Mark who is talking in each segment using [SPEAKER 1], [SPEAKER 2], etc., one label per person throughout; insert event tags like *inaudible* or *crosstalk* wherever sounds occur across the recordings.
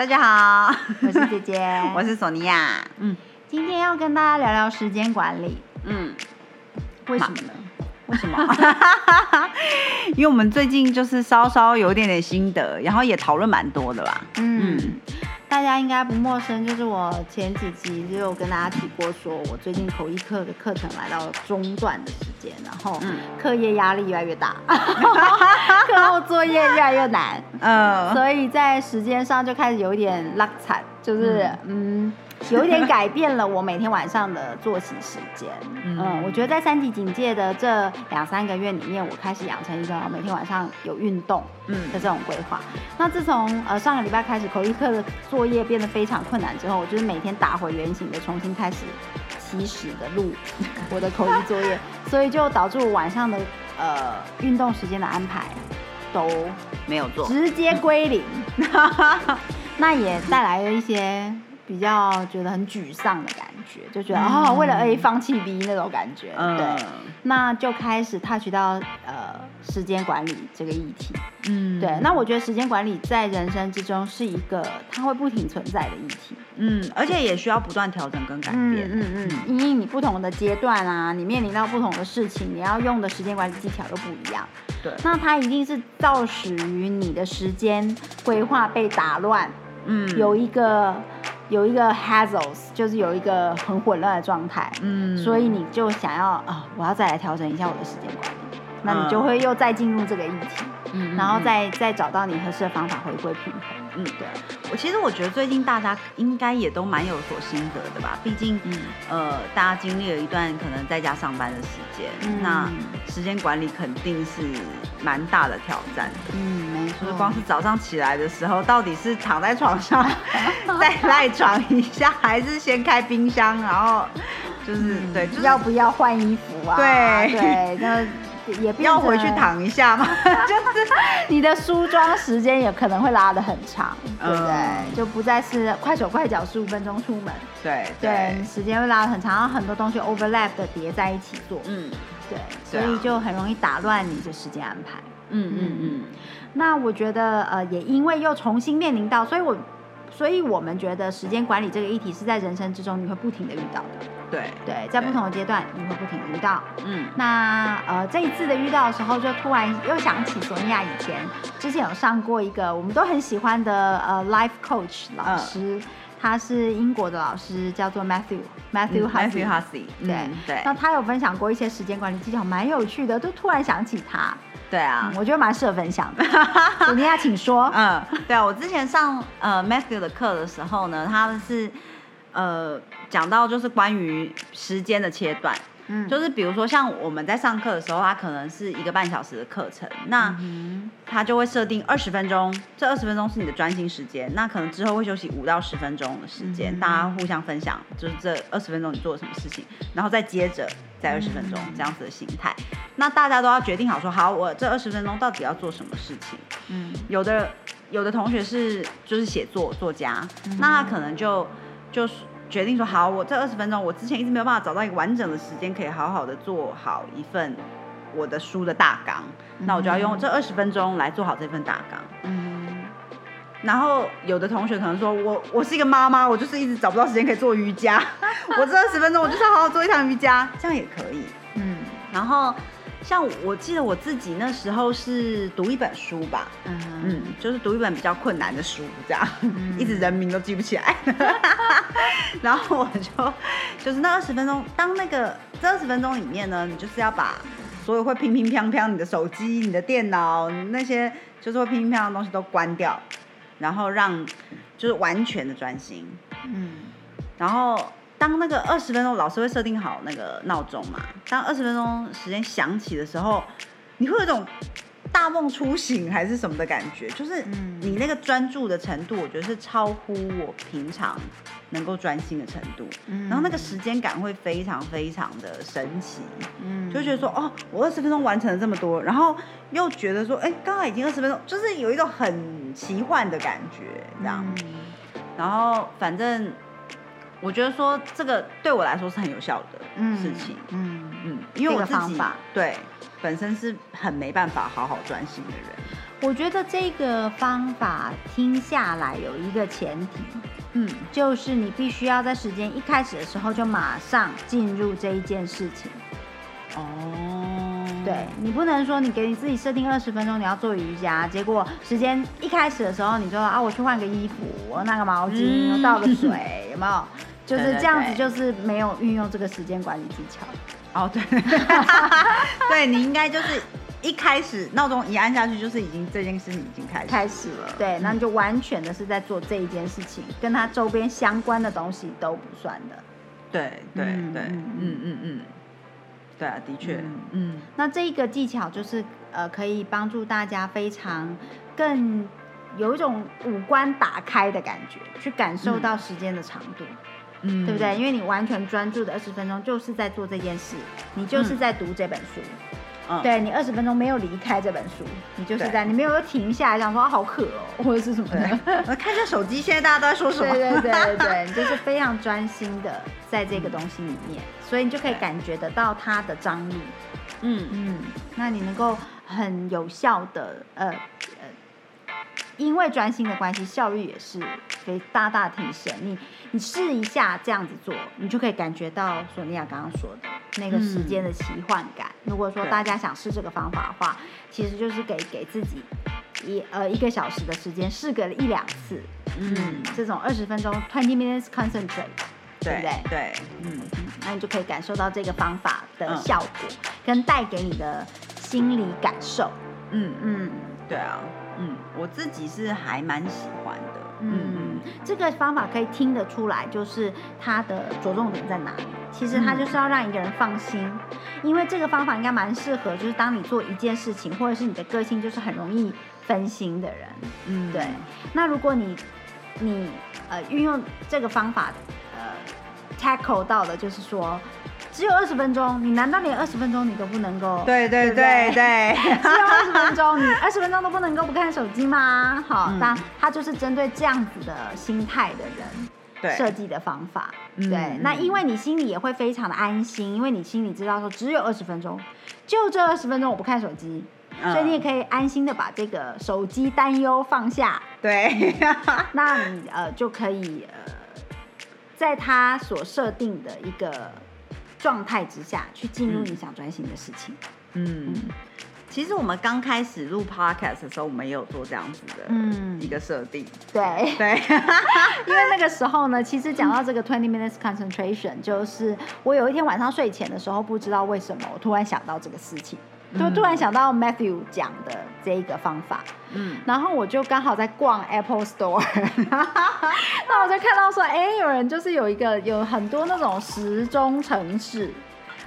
[SPEAKER 1] 大家好，
[SPEAKER 2] 我是姐姐，*laughs*
[SPEAKER 1] 我是索尼娅。
[SPEAKER 2] 嗯，今天要跟大家聊聊时间管理。嗯，为什么呢？*laughs* 为什么？*laughs*
[SPEAKER 1] 因为我们最近就是稍稍有一点点心得，然后也讨论蛮多的啦。
[SPEAKER 2] 嗯。大家应该不陌生，就是我前几集就有跟大家提过，说我最近口译课的课程来到了中段的时间，然后课业压力越来越大，*laughs* *laughs* 课后作业越来越难，嗯，所以在时间上就开始有一点拉惨，就是嗯。有一点改变了我每天晚上的作息时间。嗯，我觉得在三级警戒的这两三个月里面，我开始养成一个每天晚上有运动嗯的这种规划。那自从呃上个礼拜开始口译课的作业变得非常困难之后，我就是每天打回原形的重新开始起始的录我的口译作业，*laughs* 所以就导致我晚上的呃运动时间的安排都
[SPEAKER 1] 没有做，
[SPEAKER 2] 直接归零。*laughs* 那也带来了一些。比较觉得很沮丧的感觉，就觉得哦，为了 A 放弃 B 那种感觉，对，那就开始 touch 到呃时间管理这个议题，嗯，对，那我觉得时间管理在人生之中是一个它会不停存在的议题，
[SPEAKER 1] 嗯，而且也需要不断调整跟改变，
[SPEAKER 2] 嗯嗯，因为你不同的阶段啊，你面临到不同的事情，你要用的时间管理技巧又不一样，
[SPEAKER 1] 对，
[SPEAKER 2] 那它一定是造始于你的时间规划被打乱，嗯，有一个。有一个 hazles，就是有一个很混乱的状态，嗯，所以你就想要啊，我要再来调整一下我的时间管理，那你就会又再进入这个议题，嗯，然后再再找到你合适的方法回归平衡，嗯，
[SPEAKER 1] 对我其实我觉得最近大家应该也都蛮有所心得的吧，毕竟，嗯，呃，大家经历了一段可能在家上班的时间，那时间管理肯定是蛮大的挑战，嗯。就是光是早上起来的时候，到底是躺在床上 *laughs* 再赖床一下，还是先开冰箱，然后就是对，
[SPEAKER 2] 要不要换衣服啊？
[SPEAKER 1] 对
[SPEAKER 2] 对，那也
[SPEAKER 1] 要回去躺一下嘛。*laughs* *laughs*
[SPEAKER 2] 就是你的梳妆时间也可能会拉的很长，对不对？就不再是快手快脚十五分钟出门，
[SPEAKER 1] 对对，
[SPEAKER 2] 时间会拉的很长，然后很多东西 overlap 的叠在一起做，嗯，对，所以就很容易打乱你的时间安排。嗯嗯嗯。那我觉得，呃，也因为又重新面临到，所以我，所以我们觉得时间管理这个议题是在人生之中你会不停的遇到的。
[SPEAKER 1] 对
[SPEAKER 2] 对，在不同的阶段你会不停的遇到。嗯，那呃这一次的遇到的时候，就突然又想起索尼娅以前之前有上过一个我们都很喜欢的呃 life coach 老师，他是英国的老师，叫做 Matthew
[SPEAKER 1] Matthew Hussey。
[SPEAKER 2] 对对，那他有分享过一些时间管理技巧，蛮有趣的，就突然想起他。
[SPEAKER 1] 对啊，
[SPEAKER 2] 我觉得蛮适合分享的。索尼亚，请说。嗯，
[SPEAKER 1] 对啊，我之前上呃 Matthew 的课的时候呢，他们是呃讲到就是关于时间的切断。嗯，就是比如说像我们在上课的时候，它可能是一个半小时的课程，那他就会设定二十分钟，这二十分钟是你的专心时间，那可能之后会休息五到十分钟的时间，大家互相分享，就是这二十分钟你做了什么事情，然后再接着再二十分钟这样子的心态，那大家都要决定好说，好，我这二十分钟到底要做什么事情？嗯，有的有的同学是就是写作作家，那他可能就就是。决定说好，我这二十分钟，我之前一直没有办法找到一个完整的时间，可以好好的做好一份我的书的大纲，那我就要用这二十分钟来做好这份大纲。嗯，然后有的同学可能说我我是一个妈妈，我就是一直找不到时间可以做瑜伽，*laughs* 我这二十分钟我就是要好好做一堂瑜伽，这样也可以。嗯，然后。像我记得我自己那时候是读一本书吧，嗯，就是读一本比较困难的书，这样，*laughs* 一直人名都记不起来，*laughs* 然后我就就是那二十分钟，当那个这二十分钟里面呢，你就是要把所有会乒乒乓乓你的手机、你的电脑那些就是会乒乒乓乓的东西都关掉，然后让就是完全的专心，嗯，然后。当那个二十分钟，老师会设定好那个闹钟嘛？当二十分钟时间响起的时候，你会有一种大梦初醒还是什么的感觉？就是你那个专注的程度，我觉得是超乎我平常能够专心的程度，然后那个时间感会非常非常的神奇，嗯，就觉得说哦，我二十分钟完成了这么多，然后又觉得说，哎，刚刚已经二十分钟，就是有一种很奇幻的感觉，这样，然后反正我觉得说这个对我来说是很有效的事情，嗯嗯，因为我自己对本身是很没办法好好专心的人。
[SPEAKER 2] 我觉得这个方法听下来有一个前提，嗯，就是你必须要在时间一开始的时候就马上进入这一件事情。哦，对你不能说你给你自己设定二十分钟你要做瑜伽，结果时间一开始的时候你就啊我去换个衣服，我拿个毛巾，我倒个水，有没有？就是这样子，就是没有运用这个时间管理技巧。
[SPEAKER 1] 哦，对，*laughs* 对你应该就是。一开始闹钟一按下去，就是已经这件事情已经开始
[SPEAKER 2] 开始了。对，那你就完全的是在做这一件事情，跟它周边相关的东西都不算的。
[SPEAKER 1] 对对对，嗯嗯嗯，对啊，的确，
[SPEAKER 2] 嗯。那这一个技巧就是呃，可以帮助大家非常更有一种五官打开的感觉，去感受到时间的长度，嗯，对不对？因为你完全专注的二十分钟就是在做这件事，你就是在读这本书。对你二十分钟没有离开这本书，你就是在你没有停下来想说好渴哦，或者是什么的。
[SPEAKER 1] 我看一下手机，现在大家都在说什么？
[SPEAKER 2] 对对对对，*laughs* 你就是非常专心的在这个东西里面，所以你就可以感觉得到它的张力。嗯嗯，那你能够很有效的呃呃，因为专心的关系，效率也是可以大大提升。你你试一下这样子做，你就可以感觉到索尼娅刚刚说的。那个时间的奇幻感。如果说大家想试这个方法的话，其实就是给给自己一呃一个小时的时间，试个一两次。嗯，这种二十分钟 twenty minutes concentrate，对不对？
[SPEAKER 1] 对，嗯，
[SPEAKER 2] 那你就可以感受到这个方法的效果，跟带给你的心理感受。
[SPEAKER 1] 嗯嗯，对啊，嗯，我自己是还蛮喜欢的。嗯
[SPEAKER 2] 嗯，这个方法可以听得出来，就是它的着重点在哪里。其实它就是要让一个人放心，因为这个方法应该蛮适合，就是当你做一件事情，或者是你的个性就是很容易分心的人。嗯，对。那如果你你呃运用这个方法呃 tackle 到的，就是说。只有二十分钟，你难道连二十分钟你都不能够？
[SPEAKER 1] 对对对对，*laughs*
[SPEAKER 2] 只有二十分钟，你二十分钟都不能够不看手机吗？好，那他就是针对这样子的心态的人设计的方法。对，那因为你心里也会非常的安心，因为你心里知道说只有二十分钟，就这二十分钟我不看手机，所以你也可以安心的把这个手机担忧放下。
[SPEAKER 1] 对，*laughs* *laughs*
[SPEAKER 2] 那你呃就可以呃，在他所设定的一个。状态之下去进入你想专心的事情。嗯，
[SPEAKER 1] 其实我们刚开始录 podcast 的时候，我们也有做这样子的一个设定。
[SPEAKER 2] 对。
[SPEAKER 1] 对，*laughs*
[SPEAKER 2] 因为那个时候呢，其实讲到这个 twenty minutes concentration，就是我有一天晚上睡前的时候，不知道为什么我突然想到这个事情。就突然想到 Matthew 讲的这一个方法，嗯，然后我就刚好在逛 Apple Store，*laughs* 那我就看到说，哎，有人就是有一个有很多那种时钟城市，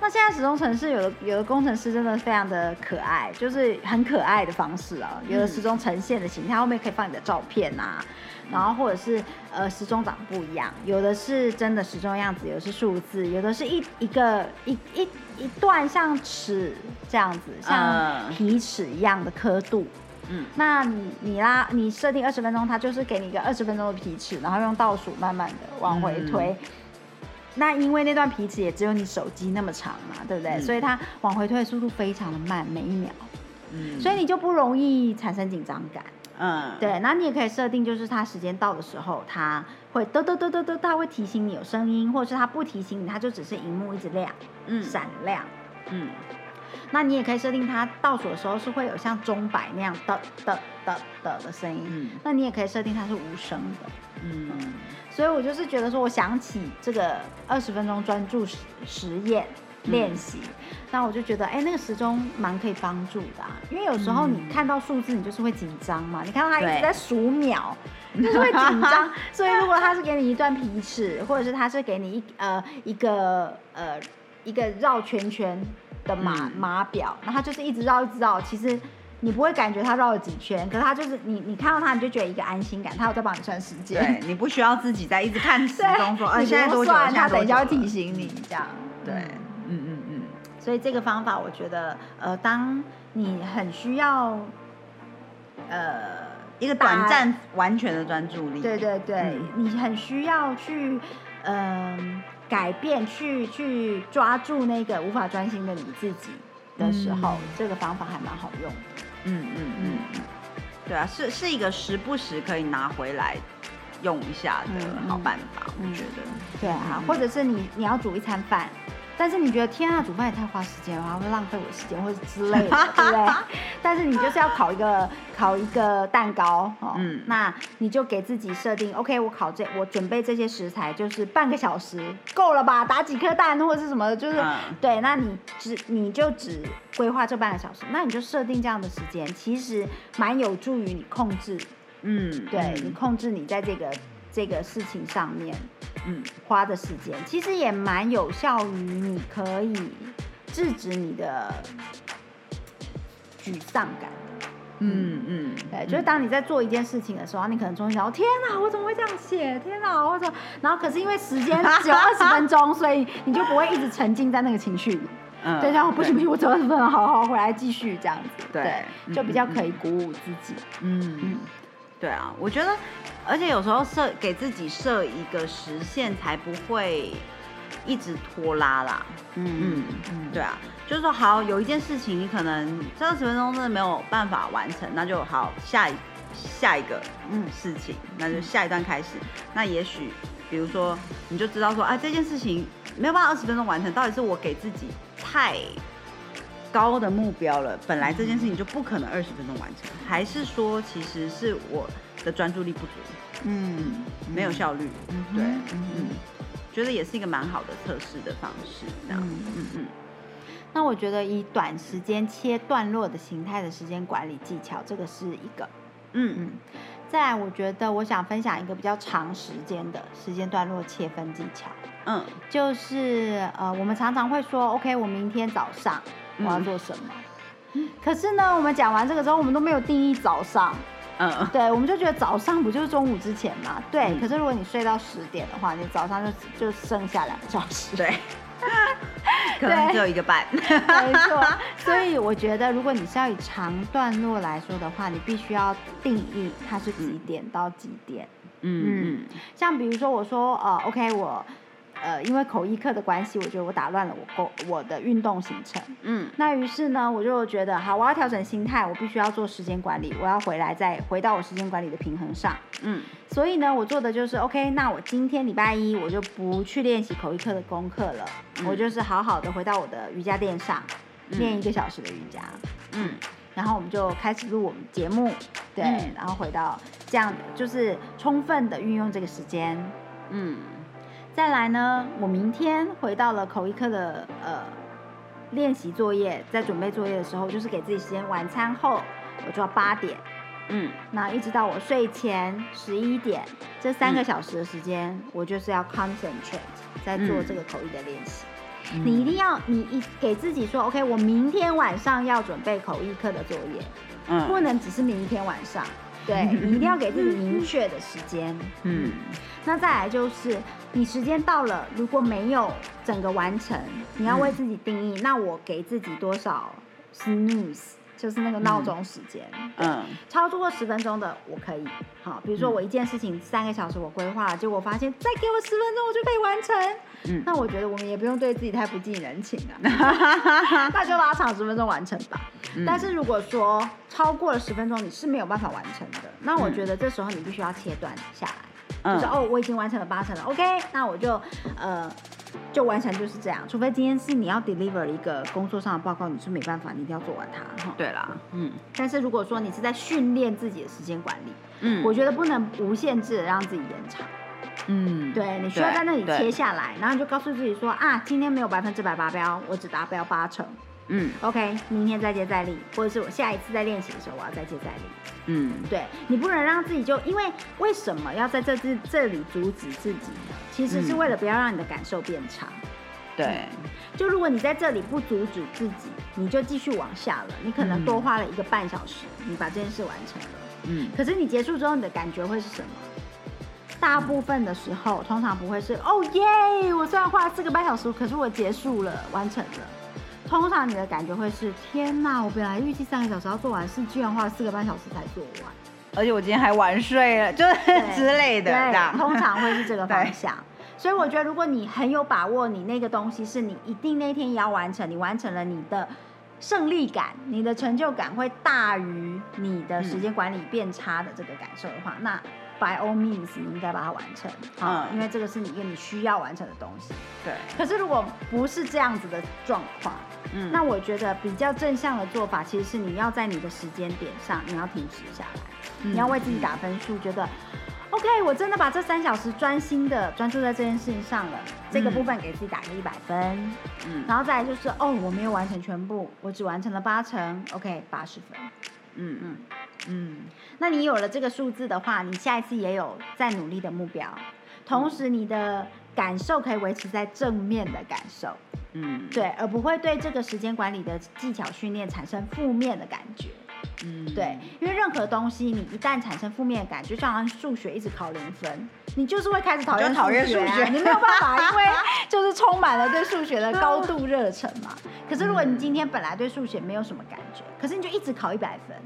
[SPEAKER 2] 那现在时钟城市有的有的工程师真的非常的可爱，就是很可爱的方式啊，有的时钟呈现的形态后面可以放你的照片啊。然后或者是呃时钟长不一样，有的是真的时钟样子，有的是数字，有的是一一个一一一段像尺这样子，像皮尺一样的刻度。嗯，那你你拉你设定二十分钟，它就是给你一个二十分钟的皮尺，然后用倒数慢慢的往回推。那因为那段皮尺也只有你手机那么长嘛，对不对？所以它往回推的速度非常的慢，每一秒。嗯，所以你就不容易产生紧张感。嗯，对，那你也可以设定，就是它时间到的时候，它会嘚嘚嘚嘚嘚，它会提醒你有声音，或者是它不提醒你，它就只是荧幕一直亮，嗯，闪亮，嗯。那你也可以设定它倒数的时候是会有像钟摆那样的的的的的声音，嗯。那你也可以设定它是无声的，嗯。所以我就是觉得说，我想起这个二十分钟专注实实验。练习，那我就觉得，哎，那个时钟蛮可以帮助的，因为有时候你看到数字，你就是会紧张嘛。你看到它一直在数秒，就是会紧张。*laughs* 所以如果他是给你一段皮尺，或者是他是给你一呃一个呃一个绕圈圈的码码表，然后就是一直绕一直绕，其实你不会感觉他绕了几圈，可是它就是你你看到他你就觉得一个安心感，他有在帮你算时间。
[SPEAKER 1] 对，你不需要自己在一直看时钟说，呃，
[SPEAKER 2] 你
[SPEAKER 1] 现在多久？
[SPEAKER 2] 算，
[SPEAKER 1] 现在
[SPEAKER 2] 它等一下会
[SPEAKER 1] 多久
[SPEAKER 2] 提醒你这样。
[SPEAKER 1] 对，嗯嗯嗯，
[SPEAKER 2] 所以这个方法，我觉得，呃，当你很需要，呃，
[SPEAKER 1] 一个短暂完全的专注力。
[SPEAKER 2] 对对对，
[SPEAKER 1] 嗯
[SPEAKER 2] 你很需要去，嗯、改变，去去抓住那个无法专心的你自己的时候，
[SPEAKER 1] 嗯
[SPEAKER 2] 这个方法还蛮好用的。
[SPEAKER 1] 嗯嗯嗯。嗯，对啊，是是一个时不时可以拿回来用一下的
[SPEAKER 2] 嗯
[SPEAKER 1] 好办法，
[SPEAKER 2] 嗯
[SPEAKER 1] 我觉得。
[SPEAKER 2] 对啊，
[SPEAKER 1] 嗯。
[SPEAKER 2] 或者是你你要煮一餐饭，但是你觉得天啊，煮饭也太花时间了，还会浪费我时间或者之类的，*laughs* 对不对？但是你就是要烤一个 *laughs* 烤一个蛋糕哦，
[SPEAKER 1] 嗯
[SPEAKER 2] 那你就给自己设定，OK，我烤这我准备这些食材就是半个小时够了吧？打几颗蛋或者是什么，就是、
[SPEAKER 1] 嗯
[SPEAKER 2] 对，那你只你就只规划这半个小时，那你就设定这样的时间，其实蛮有助于你控制，
[SPEAKER 1] 嗯，
[SPEAKER 2] 对、
[SPEAKER 1] 嗯
[SPEAKER 2] 你控制你在这个这个事情上面。
[SPEAKER 1] 嗯
[SPEAKER 2] 花的时间，其实也蛮有效于你可以制止你的沮丧感。
[SPEAKER 1] 嗯嗯，
[SPEAKER 2] 对，就是当你在做一件事情的时候，你可能中间想，天哪，我怎么会这样写？天哪，我怎么？然后可是因为时间 *laughs* 只有二十分钟，所以你就不会一直沉浸在那个情绪里。
[SPEAKER 1] 嗯
[SPEAKER 2] 对，然后不行不行，我只有二十分钟，好好回来继续这样子。
[SPEAKER 1] 对
[SPEAKER 2] 就比较可以鼓舞自己。
[SPEAKER 1] 嗯
[SPEAKER 2] 嗯，
[SPEAKER 1] 对啊，我觉得，而且有时候设给自己设一个时限，才不会一直拖拉啦。嗯
[SPEAKER 2] 嗯嗯
[SPEAKER 1] 对啊，就是说好有一件事情，你可能这二十分钟真的没有办法完成，那就好下一下一个
[SPEAKER 2] 嗯
[SPEAKER 1] 事情，那就下一段开始。那也许比如说你就知道说，啊这件事情没有办法二十分钟完成，到底是我给自己太高的目标了，本来这件事情就不可能二十分钟完成，还是说其实是我的专注力不足，
[SPEAKER 2] 嗯
[SPEAKER 1] 没有效率？
[SPEAKER 2] 嗯
[SPEAKER 1] 对，
[SPEAKER 2] 嗯
[SPEAKER 1] 嗯。觉得也是一个蛮好的测试的方式，这样，
[SPEAKER 2] 嗯
[SPEAKER 1] 嗯嗯。
[SPEAKER 2] 那我觉得以短时间切段落的形态的时间管理技巧，这个是一个。
[SPEAKER 1] 嗯。
[SPEAKER 2] 嗯，再来，我觉得我想分享一个比较长时间的时间段落切分技巧，
[SPEAKER 1] 嗯。
[SPEAKER 2] 就是呃，我们常常会说，OK，我明天早上我要
[SPEAKER 1] 嗯
[SPEAKER 2] 做什么。可是呢，我们讲完这个之后，我们都没有定义早上，
[SPEAKER 1] 嗯
[SPEAKER 2] 对，我们就觉得早上不就是中午之前嘛？对。
[SPEAKER 1] 嗯
[SPEAKER 2] 可是如果你睡到十点的话，你早上就就剩下两个小时。
[SPEAKER 1] 对，*laughs* 可能只有一个半，
[SPEAKER 2] 没错，*laughs* 所以我觉得，如果你是要以长段落来说的话，你必须要定义它是几点到几点。
[SPEAKER 1] 嗯嗯
[SPEAKER 2] 像比如说，我说呃，OK，我呃因为口译课的关系，我觉得我打乱了我工我的运动行程。
[SPEAKER 1] 嗯
[SPEAKER 2] 那于是呢，我就觉得好，我要调整心态，我必须要做时间管理，我要回来再回到我时间管理的平衡上。
[SPEAKER 1] 嗯
[SPEAKER 2] 所以呢，我做的就是 OK，那我今天礼拜一我就不去练习口译课的功课了，
[SPEAKER 1] 嗯
[SPEAKER 2] 我就是好好的回到我的瑜伽垫上，
[SPEAKER 1] 嗯
[SPEAKER 2] 练一个小时的瑜伽，
[SPEAKER 1] 嗯
[SPEAKER 2] 然后我们就开始录我们节目，对，
[SPEAKER 1] 嗯
[SPEAKER 2] 然后回到这样，就是充分的运用这个时间。
[SPEAKER 1] 嗯
[SPEAKER 2] 再来呢，我明天回到了口译课的呃练习作业，在准备作业的时候，就是给自己时间，晚餐后我就要八点，
[SPEAKER 1] 嗯。
[SPEAKER 2] 那一直到我睡前十一点，这三个
[SPEAKER 1] 嗯
[SPEAKER 2] 小时的时间，我就是要 concentrate 在做
[SPEAKER 1] 嗯
[SPEAKER 2] 这个口译的练习。
[SPEAKER 1] 嗯。
[SPEAKER 2] 你一定要，你一给自己说，OK，我明天晚上要准备口译课的作业，不
[SPEAKER 1] 嗯
[SPEAKER 2] 能只是明天晚上。对 *laughs* 你一定要给自己明确的时间。
[SPEAKER 1] 嗯
[SPEAKER 2] 那再来就是，你时间到了，如果没有整个完成，你要为自己定义，那我给自己多少 snooze，就是那个闹钟时间。对
[SPEAKER 1] 嗯
[SPEAKER 2] 超过十分钟的我可以，好，比如说我一件事情三个小时我规划了，结果我发现再给我十分钟我就可以完成，
[SPEAKER 1] 嗯
[SPEAKER 2] 那我觉得我们也不用对自己太不近人情啊，*laughs* 那就拉长十分钟完成吧。
[SPEAKER 1] 嗯
[SPEAKER 2] 但是如果说超过了十分钟你是没有办法完成的，那我
[SPEAKER 1] 嗯
[SPEAKER 2] 觉得这时候你必须要切断下来，
[SPEAKER 1] 嗯
[SPEAKER 2] 就是哦我已经完成了八成了，OK，那我就呃。就完全就是这样，除非今天是你要 deliver 一个工作上的报告，你是没办法，你一定要做完它哈。
[SPEAKER 1] 对啦，嗯
[SPEAKER 2] 但是如果说你是在训练自己的时间管理，
[SPEAKER 1] 嗯
[SPEAKER 2] 我觉得不能无限制的让自己延长。
[SPEAKER 1] 嗯
[SPEAKER 2] 对你需要在那里切下来，然后你就告诉自己说啊，今天没有百分之百达标，我只达标八成。
[SPEAKER 1] 嗯
[SPEAKER 2] OK，明天再接再厉，或者是我下一次在练习的时候，我要再接再厉。
[SPEAKER 1] 嗯
[SPEAKER 2] 对你不能让自己就因为为什么要在这这这里阻止自己呢？其实是
[SPEAKER 1] 嗯
[SPEAKER 2] 为了不要让你的感受变差。
[SPEAKER 1] 对，
[SPEAKER 2] 就如果你在这里不阻止自己，你就继续往下了，你可能多花了一个半小时，你把这件事完成了。嗯，可是你结束之后，你的感觉会是什么？大部分的时候，通常不会是哦耶，我虽然花了四个半小时，可是我结束了，完成了。通常你的感觉会是天哪，我本来预计三个小时要做完，是居然花了四个半小时才做完，
[SPEAKER 1] 而且我今天还晚睡了，就是之类的。
[SPEAKER 2] 对，通常会是这个 *laughs* 方向。所以我觉得，如果你很有把握，你那个东西是你一定那天也要完成，你完成了，你的胜利感、你的成就感会大于你的时间管理变差的这个感受的话，那。By all means，你应该把它完成，嗯，因为这个是你跟你需要完成的东西。
[SPEAKER 1] 对。
[SPEAKER 2] 可是如果不是这样子的状况，嗯，那我觉得比较正向的做法，其实是你要在你的时间点上，你要停止下来，你要为自己打分数，觉得 OK，我真的把这三小时专心的专注在这件事情上了，这个部分给自己打个一百分，嗯，然后再来就是哦，我没有完成全部，我只完成了八成，OK，八十分，嗯嗯。嗯，那你有了这个数字的话，你下一次也有再努力的目标，同时你的感受可以维持在正面的感受，嗯，对，而不会对这个时间管理的技巧训练产生负面的感觉，嗯，对，因为任何东西你一旦产生负面的感觉，就像数学一直考零分，你就是会开始讨厌
[SPEAKER 1] 讨厌数学，
[SPEAKER 2] 你没有办法，因为 *laughs* 就是充满了对数学的高度热忱嘛。可是如果你今天本来对数学没有什么感觉，可是你就一直考一百分。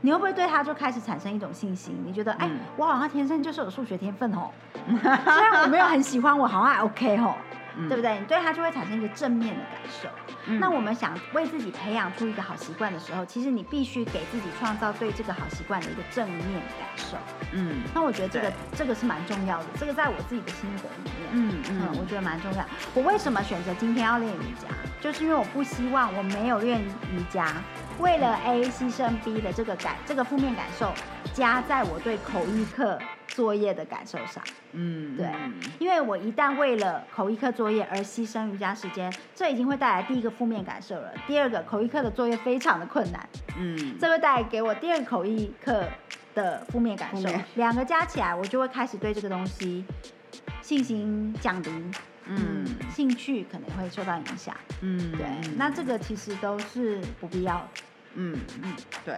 [SPEAKER 2] 你会不会对它就开始产生一种信心？你觉得，哎，我好像天生就是有数学天分哦，*laughs* 虽然我没有很喜欢，我好像还 OK 哦，对不对？你对他就会产生一个正面的感受。那我们想为自己培养出一个好习惯的时候，其实你必须给自己创造对这个好习惯的一个正面感受。嗯，那我觉得这个这个是蛮重要的，这个在我自己的心得里面，嗯嗯，我觉得蛮重要。我为什么选择今天要练瑜伽？就是因为我不希望我没有练瑜伽。为了 A 牺牲 B 的这个感，这个负面感受加在我对口译课作业的感受上。嗯，对，因为我一旦为了口译课作业而牺牲瑜伽时间，这已经会带来第一个负面感受了。第二个，口译课的作业非常的困难。嗯，这会带给我第二个口译课的负面感受。两个加起来，我就会开始对这个东西信心降低。嗯，兴趣可能会受到影响。嗯，对，那这个其实都是不必要的。
[SPEAKER 1] 嗯嗯，对，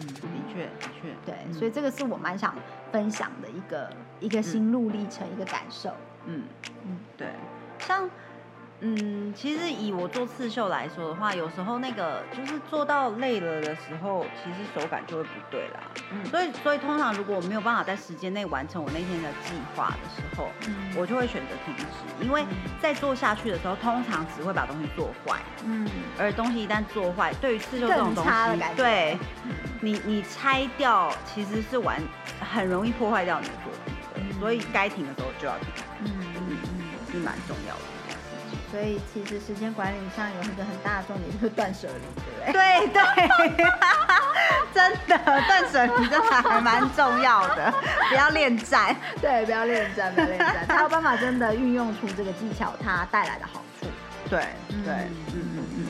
[SPEAKER 1] 嗯，的确的确，
[SPEAKER 2] 对，所以这个是我蛮想分享的一个一个心路历程，一个感受。嗯
[SPEAKER 1] 嗯，对，像。嗯，其实以我做刺绣来说的话，有时候那个就是做到累了的时候，其实手感就会不对啦。嗯，所以所以通常如果我没有办法在时间内完成我那天的计划的时候，嗯，我就会选择停止，因为在做下去的时候，通常只会把东西做坏。嗯，而东西一旦做坏，对于刺绣这种东西，对，你你拆掉其实是完很容易破坏掉你的作品，所以该停的时候就要停。嗯嗯嗯，是蛮重要的。
[SPEAKER 2] 所以其实时间管理上有一个很大的重点，就是断舍离，对不
[SPEAKER 1] 对？对对，真的断舍离真的还蛮重要的，*laughs* 不要恋战，
[SPEAKER 2] 对，不要恋战，不要恋战，才有办法真的运用出这个技巧它带来的好处。
[SPEAKER 1] 对对，嗯嗯嗯。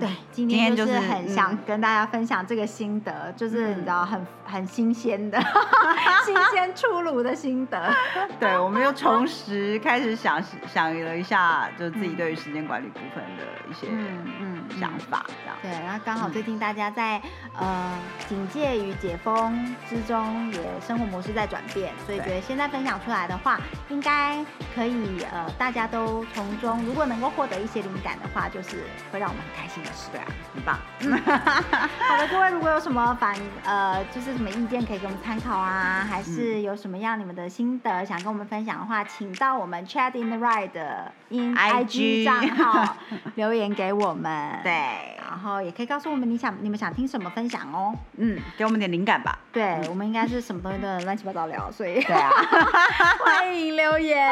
[SPEAKER 2] 对，今天就是很想跟大家分享这个心得，就是你知道很很新鲜的，*laughs* 新鲜出炉的心得。*laughs*
[SPEAKER 1] 对，我们又重拾开始想想了一下，就自己对于时间管理部分的一些嗯想法这样。
[SPEAKER 2] 对，然后刚好最近大家在呃警戒与解封之中，也生活模式在转变，所以觉得现在分享出来的话，应该可以呃大家都从中如果能够获得一些灵感的话，就是会让我们很开心。
[SPEAKER 1] 对啊，很棒。*laughs*
[SPEAKER 2] 好的，各位，如果有什么反呃，就是什么意见可以给我们参考啊，还是有什么样你们的心得想跟我们分享的话，请到我们 Chat in the Ride in IG 账号留言给我们。*laughs*
[SPEAKER 1] 对，
[SPEAKER 2] 然后也可以告诉我们你想你们想听什么分享哦。
[SPEAKER 1] 嗯，给我们点灵感吧。
[SPEAKER 2] 对，我们应该是什么东西都能乱七八糟聊，所以
[SPEAKER 1] 对啊，*laughs*
[SPEAKER 2] 欢迎留言。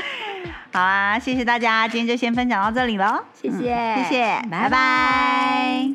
[SPEAKER 2] *laughs*
[SPEAKER 1] 好啊，谢谢大家，今天就先分享到这里了。
[SPEAKER 2] 谢谢，
[SPEAKER 1] 谢谢，拜拜。